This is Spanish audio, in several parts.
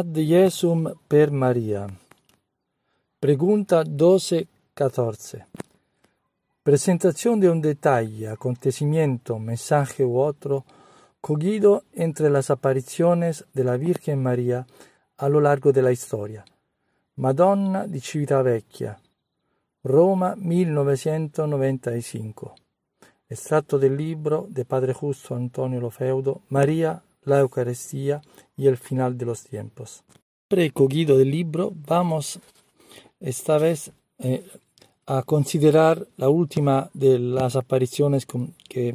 Ad Jesum per María. Pregunta 12-14. Presentación de un detalle, acontecimiento, mensaje u otro cogido entre las apariciones de la Virgen María a lo largo de la historia. Madonna di Civitavecchia, Roma 1995. Estratto del libro de Padre Justo Antonio Lofeudo, María la Eucaristía y el final de los tiempos. Precogido del libro, vamos esta vez eh, a considerar la última de las apariciones que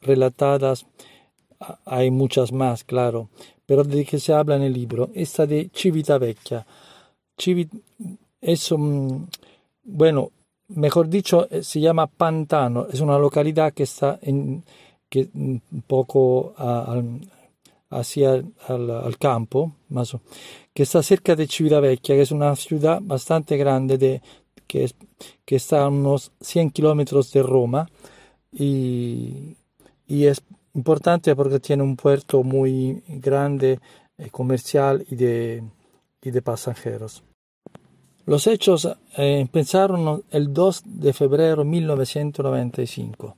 relatadas, hay muchas más, claro, pero de que se habla en el libro, esta de Civitavecchia. Civit, es, un, bueno, mejor dicho, eh, se llama Pantano, es una localidad que está en, que un poco hacia al, campo, más, que está cerca de Civitavecchia, que es una ciudad bastante grande de, que, que está a unos 100 kilómetros de Roma y, y, es importante porque tiene un puerto muy grande, eh, comercial y de, y de pasajeros. Los hechos eh, empezaron el 2 de febrero de 1995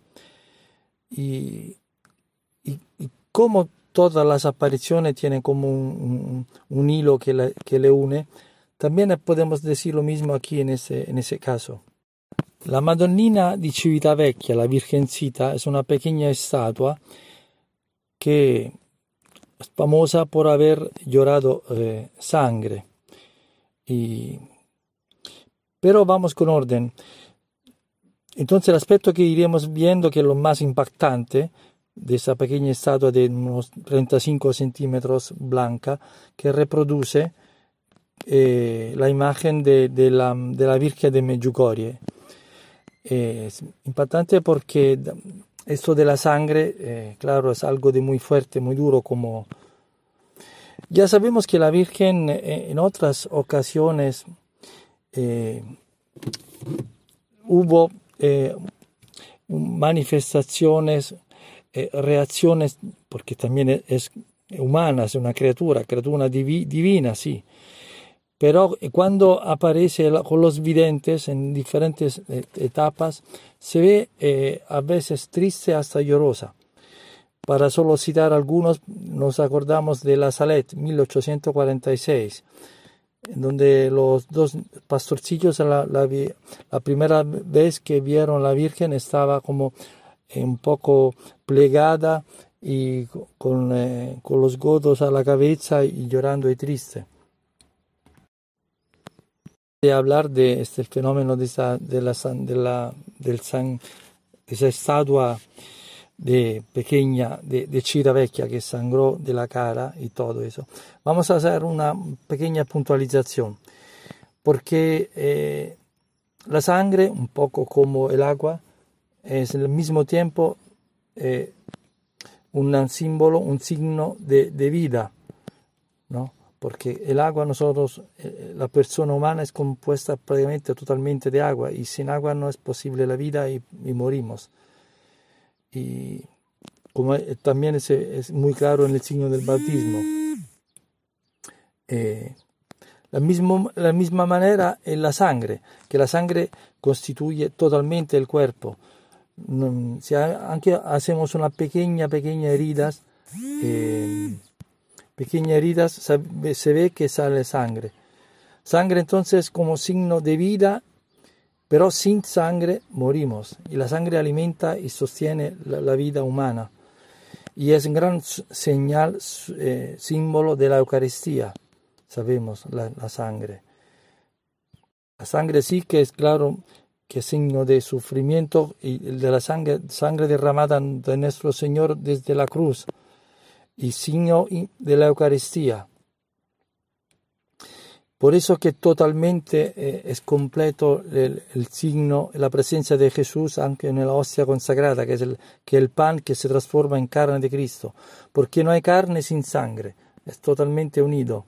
y, y, y como todas las apariciones tienen como un, un, hilo que, que, le une, también podemos decir lo mismo aquí en ese, en ese caso. La Madonnina di Civitavecchia, la Virgencita, es una pequeña estatua que es famosa por haber llorado eh, sangre. Y... Pero vamos con orden. Entonces el aspecto que iremos viendo que es lo más impactante de esa pequeña estatua de unos 35 centímetros blanca que reproduce eh, la imagen de, de, la, de, la, Virgen de Medjugorje. Eh, es impactante porque esto de la sangre, eh, claro, es algo de muy fuerte, muy duro, como ya sabemos que la Virgen eh, en otras ocasiones eh, hubo manifestaciones eh, reacciones, porque también es, humana, es una criatura, criatura divina, sí. Pero cuando aparece con los videntes en diferentes eh, etapas, se ve eh, a veces triste hasta llorosa. Para solo citar algunos, nos acordamos de la Salet, 1846, en donde los dos pastorcillos la, la, primera vez que vieron la Virgen estaba como un poco plegada y con, eh, con, los godos a cabeza y llorando y triste. De hablar de este fenómeno de esa, de la, de la, del san, de esa estatua de pequeña de, de Vecchia que sangró de la cara y todo eso. Vamos a hacer una pequeña puntualización, porque eh, la sangre, un poco como el agua, es al mismo tiempo eh, un símbolo, un signo de, de, vida, ¿no? Porque el agua, nosotros, eh, la persona humana es compuesta prácticamente totalmente de agua y sin agua no es posible la vida y, y morimos. Y como eh, también es, es, muy claro en el signo del bautismo. Eh, la, mismo, la misma manera en la sangre, que la sangre constituye totalmente el cuerpo si anche hacemos una pequeña, heridas, eh, heridas, se ve que sale sangre. Sangre entonces como signo de vida, pero sin sangre morimos. Y la sangre alimenta y sostiene la, vida humana. Y es un gran señal, eh, símbolo de la Eucaristía, sabemos, la sangre. La sangre sí que es claro que signo de sufrimiento y de la sangre, derramada de nuestro Señor desde la cruz y signo de la Eucaristía. Por eso que totalmente eh, es completo el, signo, la presencia de Jesús aunque en la hostia consagrada, que es el, que el pan que se transforma en carne de Cristo, porque no hay carne sin sangre, es totalmente unido.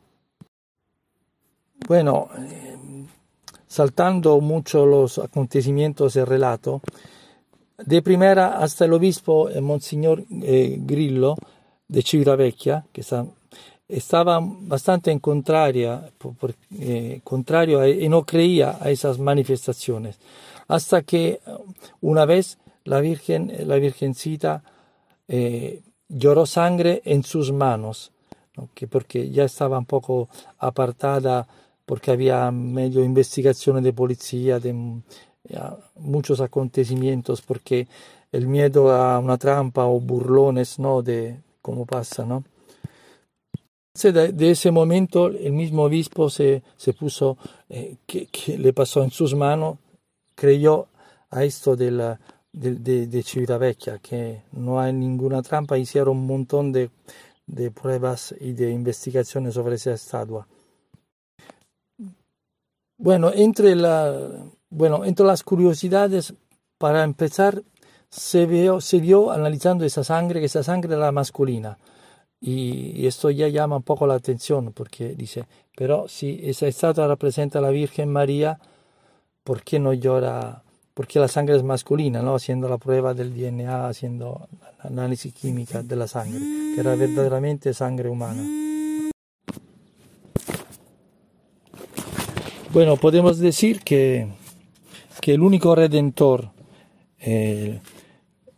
Bueno, eh, saltando mucho los acontecimientos del relato, de primera hasta el obispo eh, Monseñor eh, Grillo de Civitavecchia, que está, estaba bastante en contraria, por, eh, contrario a, y no creía a esas manifestaciones. Hasta que una vez la Virgen, la Virgencita eh, lloró sangre en sus manos, que porque ya estaba un poco apartada, porque había medio investigaciones de policía, de muchos acontecimientos, porque el miedo a una trampa o burlones, ¿no? De cómo pasa, ¿no? De, ese momento el mismo obispo se, se puso, eh, que, le pasó en sus manos, creyó a esto de, la, de, de, de Civitavecchia, que no hay ninguna trampa, hicieron un montón de, de pruebas y de investigaciones sobre esa estatua. Bueno, entre, la, bueno, entre las curiosidades, para empezar, se vio, se vio analizando esa sangre, que esa sangre era masculina. Y, esto ya llama un poco la atención, porque dice, pero si esa estatua representa a la Virgen María, ¿por qué no llora? Porque la sangre es masculina, ¿no? Haciendo la prueba del DNA, haciendo la análisis química de la sangre, que era verdaderamente sangre humana. Bueno, podemos decir que, que el único redentor eh,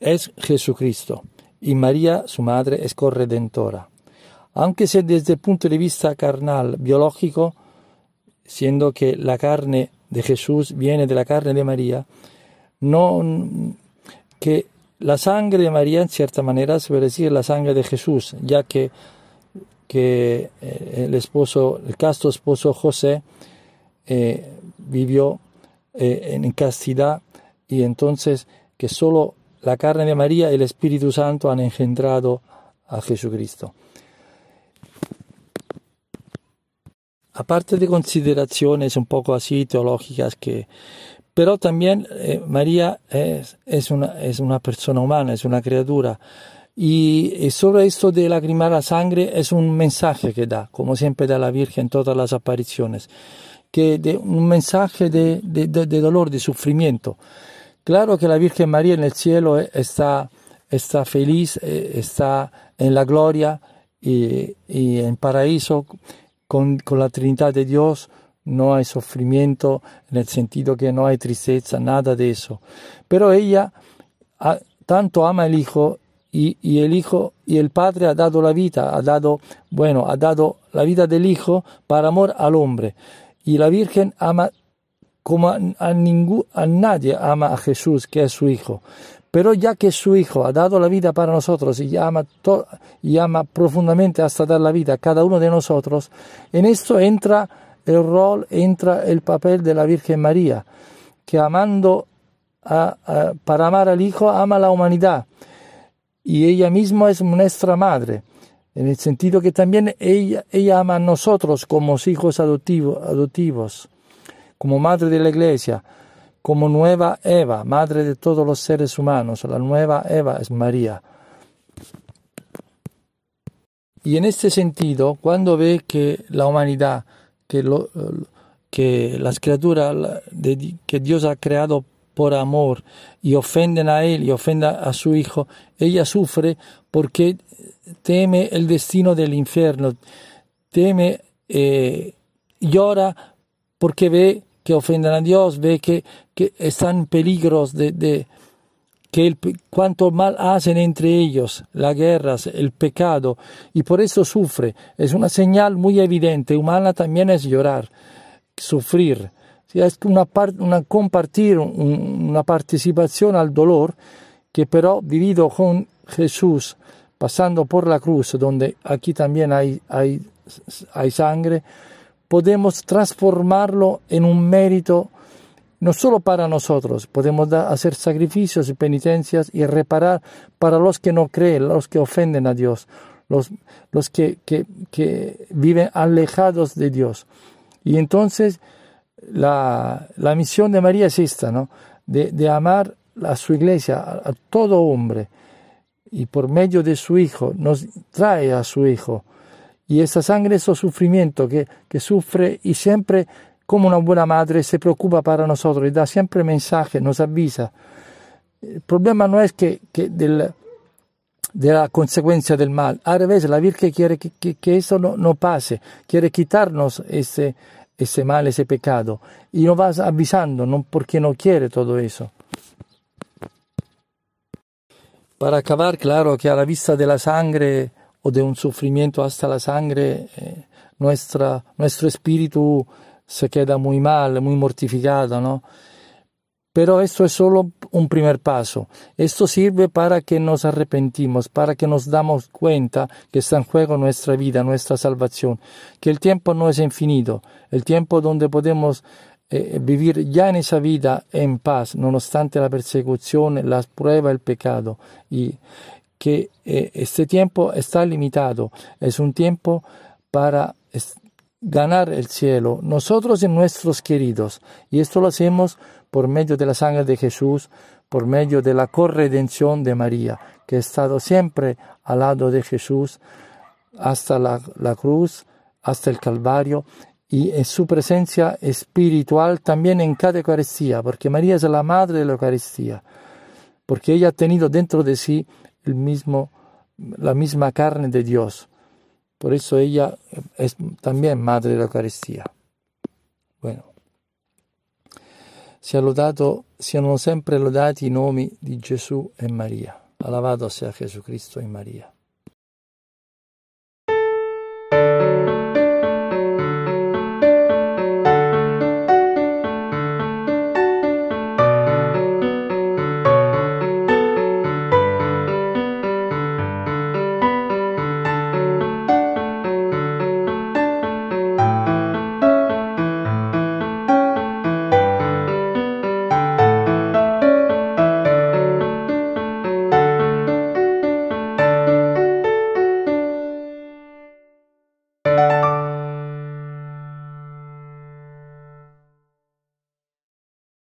es Jesucristo y María, su madre, es corredentora. Aunque sea desde el punto de vista carnal, biológico, siendo que la carne de Jesús viene de la carne de María, no que la sangre de María en cierta manera se puede decir la sangre de Jesús, ya que, que eh, el esposo, el casto esposo José eh, vivió eh, en castidad y entonces que solo la carne de María y el Espíritu Santo han engendrado a Jesucristo. Aparte de consideraciones un poco así teológicas que pero también eh, María es, es, una, es, una, persona humana, es una criatura. Y, sobre esto de lagrimar la sangre es un mensaje que da, como siempre da la Virgen en todas las apariciones, que de, un mensaje de, de, dolor, de sufrimiento. Claro que la Virgen María en el cielo eh, está, está feliz, eh, está en la gloria y, en paraíso con, con, la Trinidad de Dios. No hay sufrimiento en el sentido que no hay tristeza, nada de eso. Pero ella a, tanto ama al Hijo y, y, el Hijo y el Padre ha dado la vida, ha dado, bueno, ha dado la vida del Hijo para amor al hombre. Y la Virgen ama como a, a nadie ama a Jesús, que es su Hijo. Pero ya que su Hijo ha dado la vida para nosotros y ama, profundamente hasta dar la vida a cada uno de nosotros, en esto entra el rol, entra el papel de la Virgen María, que amando para amar al Hijo ama a la humanidad. Y ella misma es nuestra madre, en el sentido que también ella, ama a nosotros como hijos adoptivos como madre de la iglesia, como nueva Eva, madre de todos los seres humanos. La nueva Eva es María. Y en este sentido, cuando ve que la humanidad, que, lo, que las criaturas que Dios ha creado por amor y ofenden a Él y ofenden a su Hijo, ella sufre porque teme el destino del infierno, teme, eh, llora porque ve que ofenden a Dios, ve que, que están peligros de, de que cuanto mal hacen entre ellos, las guerras, el pecado, y por eso sufre. Es una señal muy evidente, humana también es llorar, sufrir. Es una, una compartir, una participación al dolor, que pero vivido con Jesús, pasando por la cruz, donde aquí también hay, hay, hay sangre, podemos transformarlo en un mérito no solo para nosotros, podemos hacer sacrificios y penitencias y reparar para los que no creen, los que ofenden a Dios, los, los que, que, que, viven alejados de Dios. Y entonces la, la misión de María es esta, ¿no? de, de amar a su iglesia, a, todo hombre, y por medio de su Hijo nos trae a su Hijo y esa sangre, ese sufrimiento que, que sufre y siempre como una buena madre se preocupa para nosotros y da siempre mensaje, nos avisa. El problema no es que, que del, de la consecuencia del mal. Al revés, la Virgen quiere que, que, que eso no, no, pase, quiere quitarnos ese, ese mal, ese pecado. Y nos va avisando, no porque no quiere todo eso. Para acabar, claro que a la vista de la sangre o de un sufrimiento hasta la sangre, eh, nuestra, nuestro espíritu se queda muy mal, muy mortificado, ¿no? Pero esto es solo un primer paso. Esto sirve para que nos arrepentimos, para que nos damos cuenta que está en juego nuestra vida, nuestra salvación, que el tiempo no es infinito, el tiempo donde podemos eh, vivir ya en esa vida en paz, nonostante la persecución, las pruebas, el pecado, y que eh, este tiempo está limitado, es un tiempo para ganar el cielo, nosotros y nuestros queridos, y esto lo hacemos por medio de la sangre de Jesús, por medio de la corredención de María, que ha estado siempre al lado de Jesús hasta la, la cruz, hasta el Calvario, y en su presencia espiritual también en cada Eucaristía, porque María es la madre de la Eucaristía, porque ella ha tenido dentro de sí el mismo, la misma carne de Dios. Por eso ella es también madre de la Eucaristía. Bueno, sia lodato, siano sempre lodati i nomi di Gesù e Maria. Alabato sia Gesù Cristo e Maria.